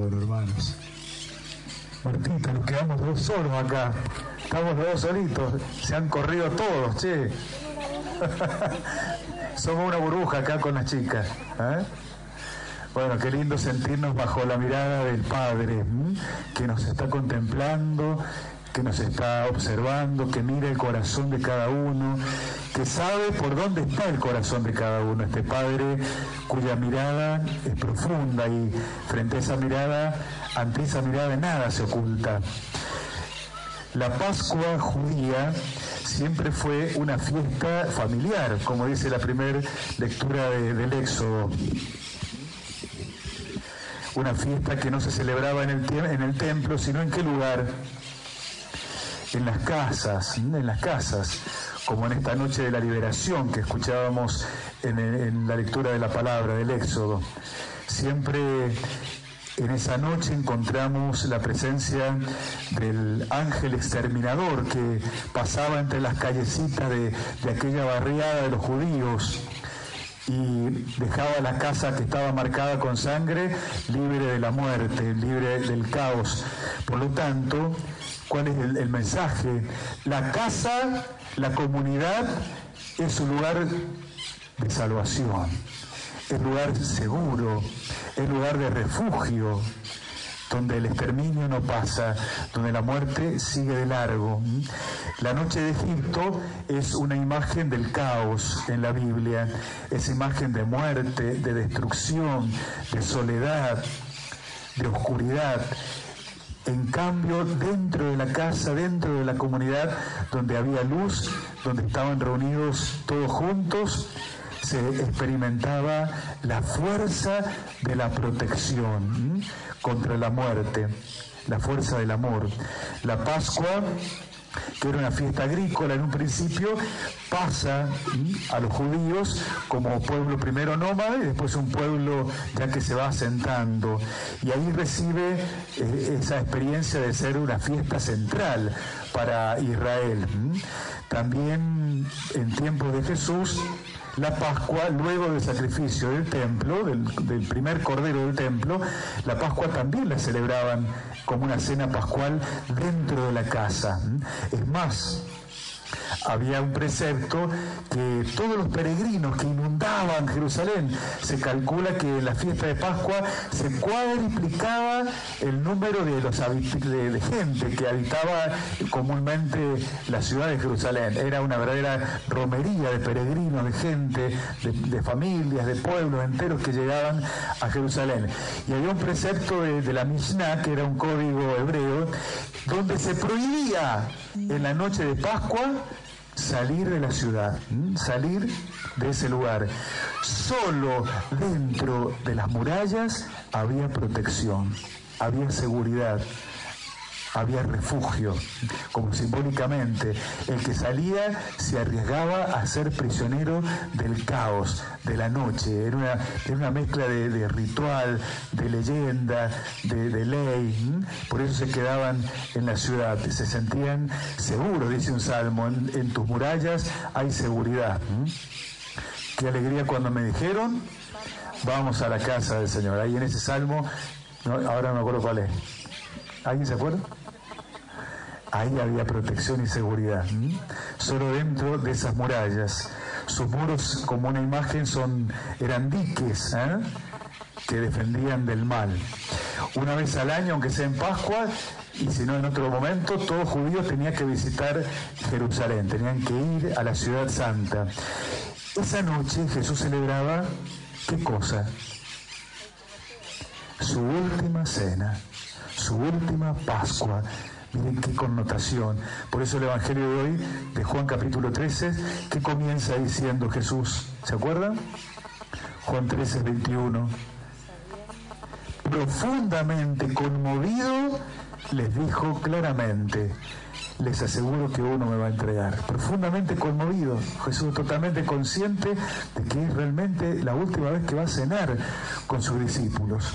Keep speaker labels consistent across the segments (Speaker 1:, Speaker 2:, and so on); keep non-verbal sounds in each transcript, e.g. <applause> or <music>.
Speaker 1: Bueno, hermanos. Martita, nos quedamos dos solos acá. Estamos dos solitos. Se han corrido todos, che. <laughs> Somos una burbuja acá con las chicas. ¿eh? Bueno, qué lindo sentirnos bajo la mirada del Padre, que nos está contemplando, que nos está observando, que mira el corazón de cada uno, que sabe por dónde está el corazón de cada uno. Este Padre cuya mirada es profunda y frente a esa mirada, ante esa mirada nada se oculta. La Pascua judía siempre fue una fiesta familiar, como dice la primera lectura del Éxodo. Una fiesta que no se celebraba en el, en el templo, sino en qué lugar? En las casas, en las casas, como en esta noche de la liberación que escuchábamos en, la lectura de la palabra del Éxodo. Siempre en esa noche encontramos la presencia del ángel exterminador que pasaba entre las callecitas de, aquella barriada de los judíos y dejaba la casa que estaba marcada con sangre libre de la muerte, libre del caos. Por lo tanto, ¿cuál es el, mensaje? La casa, la comunidad, es un lugar de salvación, es lugar seguro, es lugar de refugio, donde el exterminio no pasa, donde la muerte sigue de largo. La noche de Egipto es una imagen del caos en la Biblia, es imagen de muerte, de destrucción, de soledad, de oscuridad. En cambio, dentro de la casa, dentro de la comunidad, donde había luz, donde estaban reunidos todos juntos, se experimentaba la fuerza de la protección contra la muerte, la fuerza del amor. La Pascua que era una fiesta agrícola en un principio, pasa a los judíos como pueblo primero nómada y después un pueblo ya que se va asentando. Y ahí recibe eh, esa experiencia de ser una fiesta central para Israel. También en tiempos de Jesús la Pascua, luego del sacrificio del templo, del, primer cordero del templo, la Pascua también la celebraban como una cena pascual dentro de la casa. Es más, había un precepto que todos los peregrinos que inundaban Jerusalén, se calcula que en la fiesta de Pascua se cuadriplicaba el número de, los de, gente que habitaba comúnmente la ciudad de Jerusalén. Era una verdadera romería de peregrinos, de gente, de, familias, de pueblos enteros que llegaban a Jerusalén. Y había un precepto de, de la Mishnah, que era un código hebreo, donde se prohibía en la noche de Pascua salir de la ciudad, salir de ese lugar. Solo dentro de las murallas había protección, había seguridad había refugio, como simbólicamente. El que salía se arriesgaba a ser prisionero del caos, de la noche. Era una, una mezcla de, ritual, de leyenda, de, ley. Por eso se quedaban en la ciudad, se sentían seguros, dice un salmo. En, tus murallas hay seguridad. Qué alegría cuando me dijeron, vamos a la casa del Señor. Ahí en ese salmo, ahora no me acuerdo cuál es. ¿Alguien se acuerda? Ahí había protección y seguridad. Solo dentro de esas murallas. Sus muros, como una imagen, eran diques ¿eh? que defendían del mal. Una vez al año, aunque sea en Pascua, y si no en otro momento, todo judío tenía que visitar Jerusalén, tenían que ir a la ciudad santa. Esa noche Jesús celebraba, ¿qué cosa? Su última cena, su última Pascua Miren qué connotación. Por eso el Evangelio de hoy, de Juan capítulo 13, que comienza diciendo Jesús, ¿se acuerdan? Juan 13, 21. Profundamente conmovido, les dijo claramente, les aseguro que uno me va a entregar. Profundamente conmovido, Jesús totalmente consciente de que es realmente la última vez que va a cenar con sus discípulos.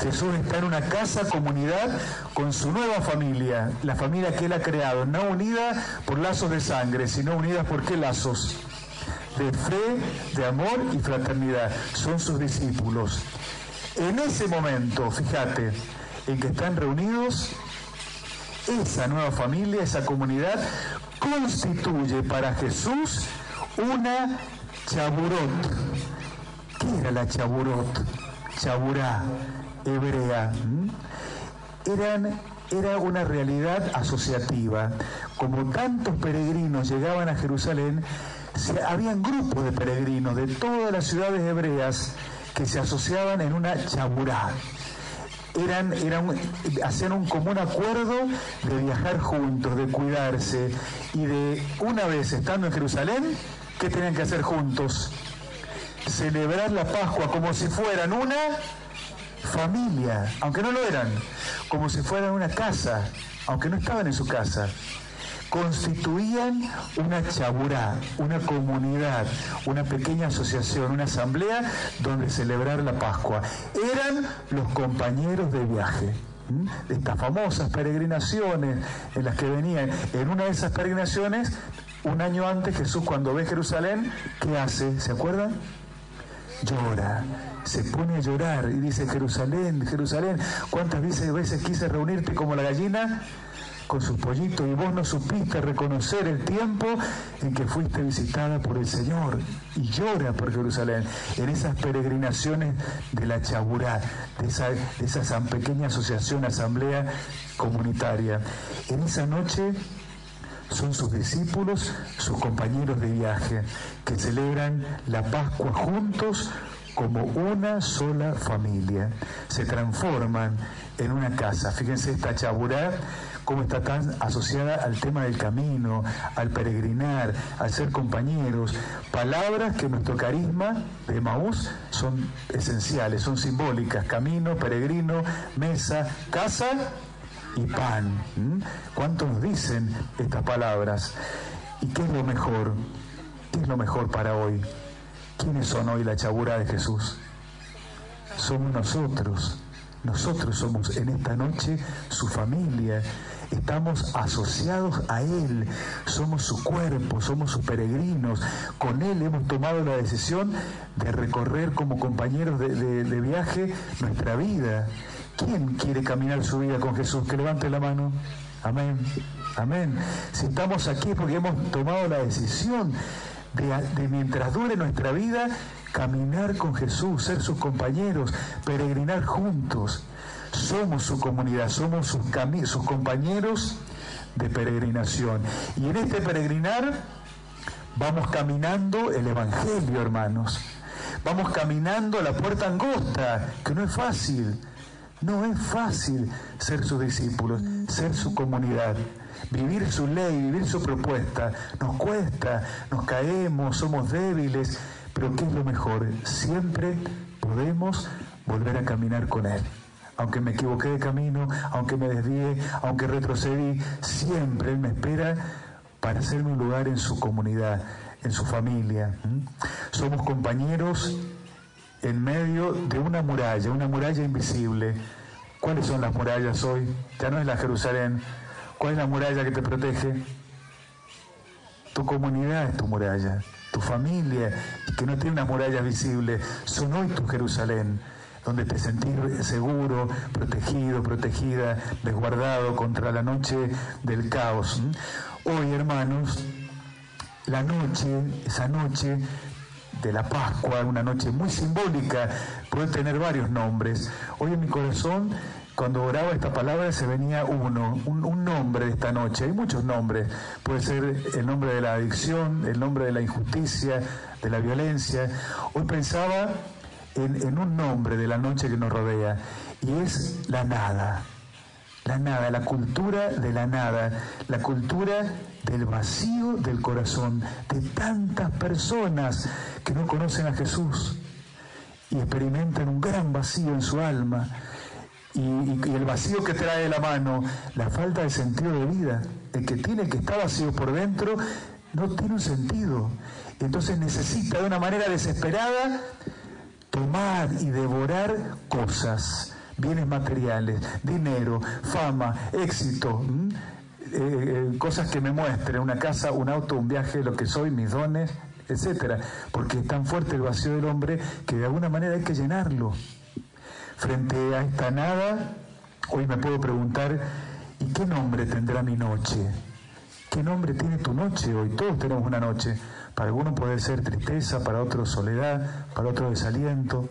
Speaker 1: Jesús está en una casa, comunidad, con su nueva familia, la familia que Él ha creado, no unida por lazos de sangre, sino unida por qué lazos? De fe, de amor y fraternidad. Son sus discípulos. En ese momento, fíjate, en que están reunidos, esa nueva familia, esa comunidad, constituye para Jesús una chaburot. ¿Qué era la chaburot? Chaburá, hebrea. Eran, era una realidad asociativa. Como tantos peregrinos llegaban a Jerusalén, se, habían grupos de peregrinos de todas las ciudades hebreas que se asociaban en una chaburá. Eran, eran, hacían un común acuerdo de viajar juntos, de cuidarse y de una vez estando en Jerusalén, ¿qué tenían que hacer juntos? Celebrar la Pascua como si fueran una familia, aunque no lo eran, como si fueran una casa, aunque no estaban en su casa constituían una chaburá, una comunidad, una pequeña asociación, una asamblea donde celebrar la Pascua. Eran los compañeros de viaje. de Estas famosas peregrinaciones en las que venían, en una de esas peregrinaciones, un año antes Jesús cuando ve Jerusalén, ¿qué hace? ¿Se acuerdan? Llora, se pone a llorar y dice, Jerusalén, Jerusalén, ¿cuántas veces, quise reunirte como la gallina? con sus pollitos y vos no supiste reconocer el tiempo en que fuiste visitada por el Señor y llora por Jerusalén en esas peregrinaciones de la Chaburá, de esa, de esa pequeña asociación, asamblea comunitaria. En esa noche son sus discípulos, sus compañeros de viaje, que celebran la Pascua juntos como una sola familia. Se transforman en una casa. Fíjense esta chaburá cómo está tan asociada al tema del camino, al peregrinar, al ser compañeros, palabras que nuestro carisma de Maús son esenciales, son simbólicas, camino, peregrino, mesa, casa y pan. ¿Cuánto nos dicen estas palabras? ¿Y qué es lo mejor? ¿Qué es lo mejor para hoy? ¿Quiénes son hoy la chabura de Jesús? Somos nosotros. Nosotros somos en esta noche su familia, estamos asociados a Él, somos su cuerpo, somos sus peregrinos, con Él hemos tomado la decisión de recorrer como compañeros de, viaje nuestra vida. ¿Quién quiere caminar su vida con Jesús? Que levante la mano. Amén. Amén. Si estamos aquí porque hemos tomado la decisión de, mientras dure nuestra vida, caminar con Jesús, ser sus compañeros, peregrinar juntos. Somos su comunidad, somos sus, sus compañeros de peregrinación. Y en este peregrinar vamos caminando el Evangelio, hermanos. Vamos caminando la puerta angosta, que no es fácil. No es fácil ser sus discípulos, ser su comunidad. Vivir su ley, vivir su propuesta, nos cuesta, nos caemos, somos débiles, pero ¿qué es lo mejor? Siempre podemos volver a caminar con Él. Aunque me equivoqué de camino, aunque me desvíe, aunque retrocedí, siempre Él me espera para hacerme un lugar en su comunidad, en su familia. Somos compañeros en medio de una muralla, una muralla invisible. ¿Cuáles son las murallas hoy? Ya no es la Jerusalén, ¿Cuál es la muralla que te protege? Tu comunidad es tu muralla, tu familia, que no tiene una muralla visible, son hoy tu Jerusalén, donde te sentís seguro, protegido, protegida, resguardado contra la noche del caos. Hoy, hermanos, la noche, esa noche de la Pascua, una noche muy simbólica, puede tener varios nombres. Hoy en mi corazón cuando oraba esta palabra se venía uno, un, nombre de esta noche. Hay muchos nombres. Puede ser el nombre de la adicción, el nombre de la injusticia, de la violencia. Hoy pensaba en, en un nombre de la noche que nos rodea y es la nada. La nada, la cultura de la nada, la cultura del vacío del corazón de tantas personas que no conocen a Jesús y experimentan un gran vacío en su alma y, el vacío que trae la mano, la falta de sentido de vida, el que tiene que estar vacío por dentro, no tiene un sentido. Entonces necesita de una manera desesperada tomar y devorar cosas, bienes materiales, dinero, fama, éxito, eh, eh, cosas que me muestren, una casa, un auto, un viaje, lo que soy, mis dones, etcétera, porque es tan fuerte el vacío del hombre que de alguna manera hay que llenarlo frente a esta nada, Hoy me puedo preguntar, ¿y qué nombre tendrá mi noche? ¿Qué nombre tiene tu noche hoy? Todos tenemos una noche. Para algunos puede ser tristeza, para otros soledad, para otros desaliento,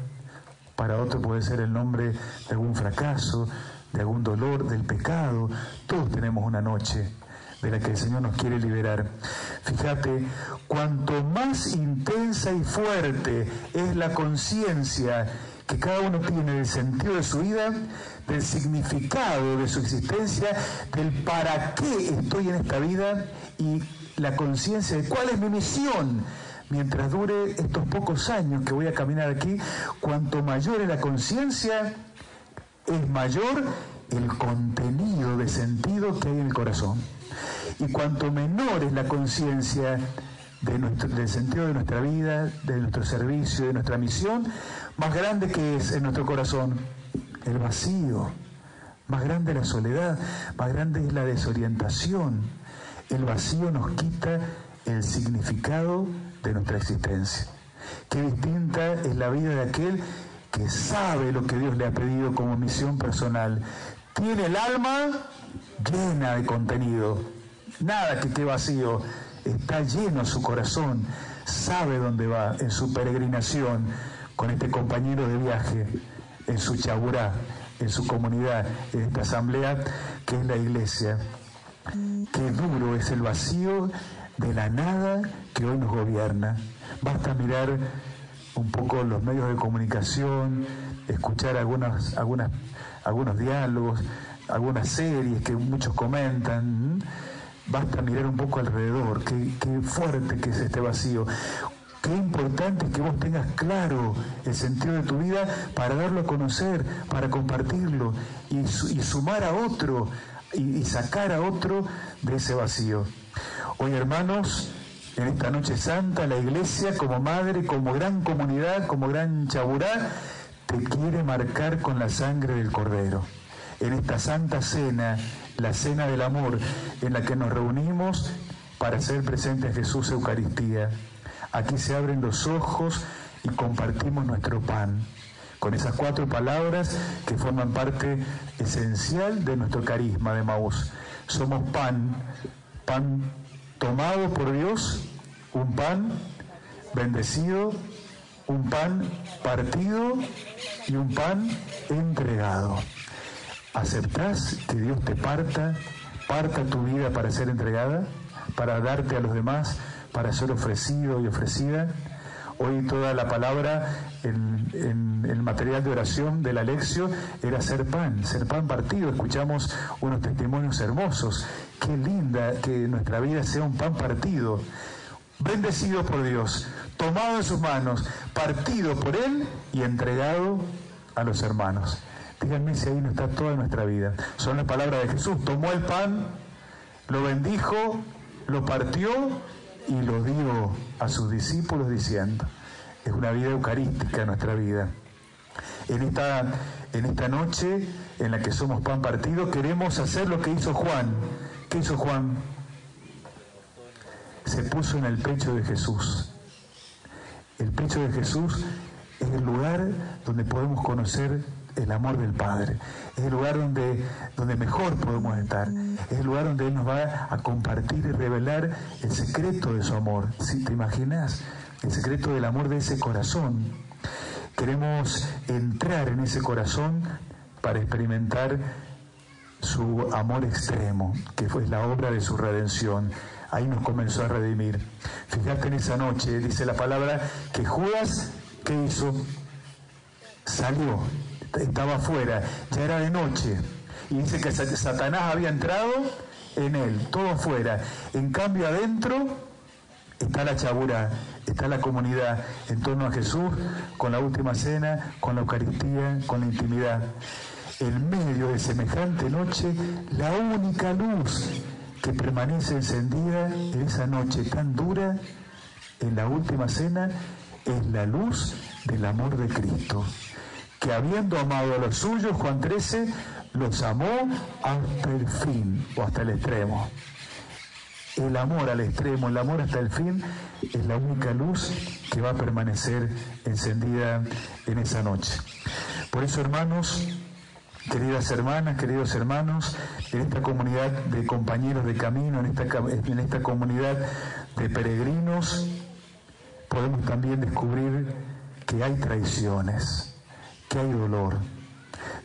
Speaker 1: para otros puede ser el nombre de algún fracaso, de algún dolor, del pecado. Todos tenemos una noche de la que el Señor nos quiere liberar. Fíjate, cuanto más intensa y fuerte es la conciencia que cada uno tiene del sentido de su vida, del significado de su existencia, del para qué estoy en esta vida y la conciencia de cuál es mi misión mientras dure estos pocos años que voy a caminar aquí, cuanto mayor es la conciencia, es mayor el contenido de sentido que hay en el corazón. Y cuanto menor es la conciencia del sentido de nuestra vida, de nuestro servicio, de nuestra misión, más grande que es en nuestro corazón el vacío, más grande la soledad, más grande es la desorientación. El vacío nos quita el significado de nuestra existencia. Qué distinta es la vida de aquel que sabe lo que Dios le ha pedido como misión personal. Tiene el alma llena de contenido, nada que esté vacío, está lleno su corazón, sabe dónde va en su peregrinación con este compañero de viaje, en su chaburá, en su comunidad, en esta asamblea que es la iglesia. Qué duro es el vacío de la nada que hoy nos gobierna. Basta mirar un poco los medios de comunicación, escuchar algunos diálogos, algunas series que muchos comentan. Basta mirar un poco alrededor, qué, fuerte que es este vacío. Qué importante es que vos tengas claro el sentido de tu vida para darlo a conocer, para compartirlo y, sumar a otro y sacar a otro de ese vacío. Hoy, hermanos, en esta noche santa, la iglesia como madre, como gran comunidad, como gran chaburá, te quiere marcar con la sangre del Cordero. En esta santa cena, la cena del amor, en la que nos reunimos para hacer presente a Jesús Eucaristía. Aquí se abren los ojos y compartimos nuestro pan con esas cuatro palabras que forman parte esencial de nuestro carisma de Maús. Somos pan, pan tomado por Dios, un pan bendecido, un pan partido y un pan entregado. ¿Aceptás que Dios te parta, parta tu vida para ser entregada, para darte a los demás, para ser ofrecido y ofrecida? Hoy toda la palabra en, el material de oración de la lección era ser pan, ser pan partido. Escuchamos unos testimonios hermosos. Qué linda que nuestra vida sea un pan partido, bendecido por Dios, tomado en sus manos, partido por Él y entregado a los hermanos. Díganme si ahí no está toda nuestra vida. Son las palabras de Jesús. Tomó el pan, lo bendijo, lo partió y lo dio a sus discípulos diciendo, es una vida eucarística nuestra vida. En esta, en esta noche en la que somos pan partido queremos hacer lo que hizo Juan. ¿Qué hizo Juan? Se puso en el pecho de Jesús. El pecho de Jesús es el lugar donde podemos conocer el amor del Padre. Es el lugar donde, donde mejor podemos estar. Es el lugar donde Él nos va a compartir y revelar el secreto de su amor. Si te imaginas, el secreto del amor de ese corazón. Queremos entrar en ese corazón para experimentar su amor extremo, que fue la obra de su redención. Ahí nos comenzó a redimir. Fíjate en esa noche, dice la palabra, que Judas, ¿qué hizo? Salió estaba afuera, ya era de noche. Y dice que Satanás había entrado en él, todo afuera. En cambio adentro está la chabura, está la comunidad en torno a Jesús, con la última cena, con la Eucaristía, con la intimidad. En medio de semejante noche, la única luz que permanece encendida en esa noche tan dura, en la última cena, es la luz del amor de Cristo que habiendo amado a los suyos, Juan 13, los amó hasta el fin o hasta el extremo. El amor al extremo, el amor hasta el fin, es la única luz que va a permanecer encendida en esa noche. Por eso, hermanos, queridas hermanas, queridos hermanos, en esta comunidad de compañeros de camino, en esta, en esta comunidad de peregrinos, podemos también descubrir que hay traiciones, que hay dolor.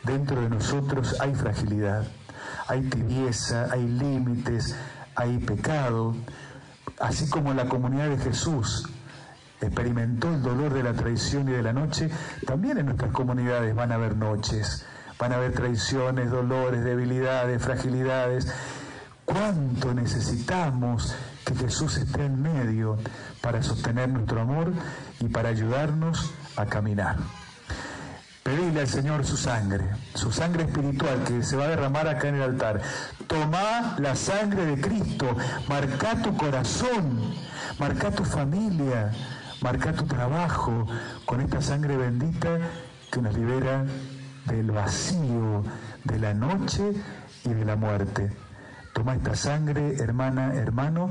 Speaker 1: Dentro de nosotros hay fragilidad, hay tibieza, hay límites, hay pecado, así como la comunidad de Jesús experimentó el dolor de la traición y de la noche, también en nuestras comunidades van a haber noches, van a haber traiciones, dolores, debilidades, fragilidades. ¿Cuánto necesitamos que Jesús esté en medio para sostener nuestro amor y para ayudarnos a caminar? Pedirle al Señor su sangre, su sangre espiritual que se va a derramar acá en el altar. Toma la sangre de Cristo, marca tu corazón, marca tu familia, marca tu trabajo con esta sangre bendita que nos libera del vacío, de la noche y de la muerte. Toma esta sangre, hermana, hermano,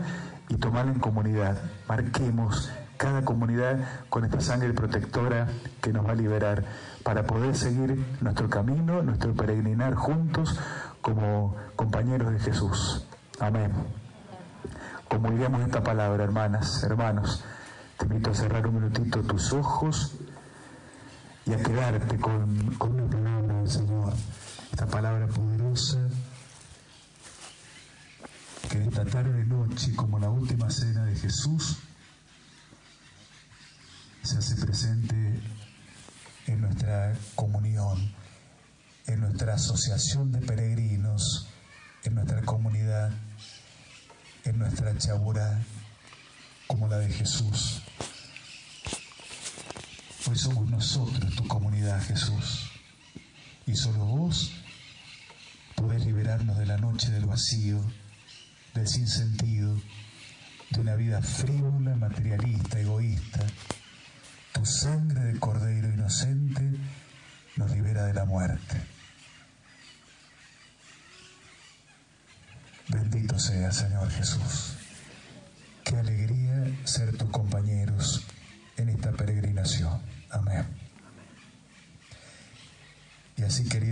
Speaker 1: y tomala en comunidad. Marquemos cada comunidad con esta sangre protectora que nos va a liberar para poder seguir nuestro camino, nuestro peregrinar juntos como compañeros de Jesús. Amén. Comulguemos esta palabra, hermanas, hermanos. Te invito a cerrar un minutito tus ojos y a quedarte con, con una palabra del Señor, esta palabra poderosa que esta tarde noche, como la última cena de Jesús, se hace presente en nuestra comunión, en nuestra asociación de peregrinos, en nuestra comunidad, en nuestra chabura, como la de Jesús. Hoy somos nosotros tu comunidad, Jesús. Y solo vos podés liberarnos de la noche del vacío, del sinsentido, de una vida frívola, materialista, egoísta tu sangre de cordero inocente nos libera de la muerte. Bendito sea, Señor Jesús. Qué alegría ser tus compañeros en esta peregrinación. Amén. Y así, querido.